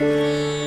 Música